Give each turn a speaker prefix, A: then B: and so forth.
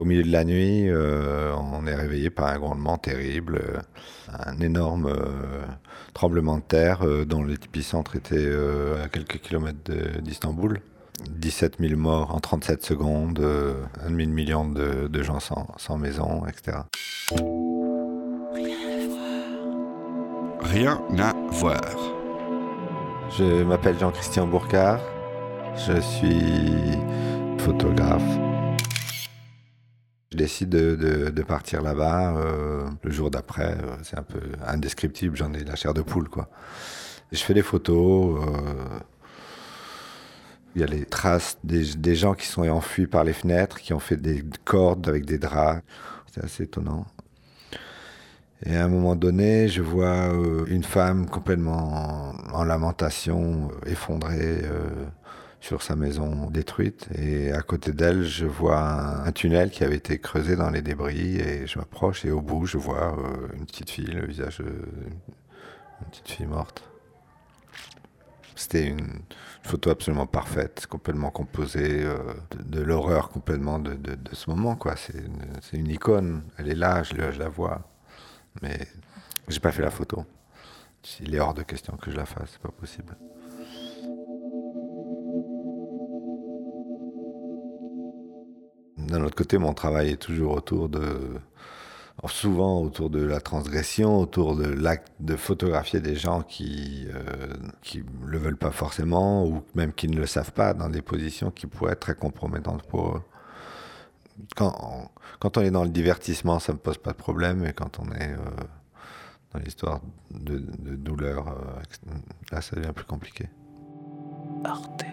A: Au milieu de la nuit, euh, on est réveillé par un grondement terrible, euh, un énorme euh, tremblement de terre dont l'épicentre était à quelques kilomètres d'Istanbul. 17 000 morts en 37 secondes, un demi-million de, de, gens sans, sans, maison, etc.
B: Rien à voir.
A: Je m'appelle Jean-Christian Bourcard. Je suis photographe. Décide de, partir là-bas euh, le jour d'après. Euh, c'est un peu indescriptible, j'en ai la chair de poule, quoi. je fais des photos. Euh, il y a les traces des, gens qui sont enfuis par les fenêtres, qui ont fait des cordes avec des draps. C'est assez étonnant. Et à un moment donné, je vois une femme complètement en, lamentation, effondrée sur sa maison détruite. Et à côté d'elle, je vois un, tunnel qui avait été creusé dans les débris. Et je m'approche et au bout, je vois euh, une petite fille, le visage d'une petite fille morte. C'était une photo absolument parfaite, complètement composée euh, de, l'horreur complètement de, ce moment. quoi. C'est une, icône. Elle est là, je, je la vois. Mais j'ai pas fait la photo. Il est hors de question que je la fasse, c'est pas possible. D'un autre côté, mon travail est toujours autour de, souvent autour de la transgression, autour de l'acte de photographier des gens qui euh, le veulent pas forcément ou même qui ne le savent pas dans des positions qui pourraient être très compromettantes pour eux. Quand, quand on est dans le divertissement, ça me pose pas de problème, et quand on est euh, dans l'histoire de, douleur, euh, là, ça devient plus compliqué. Arte.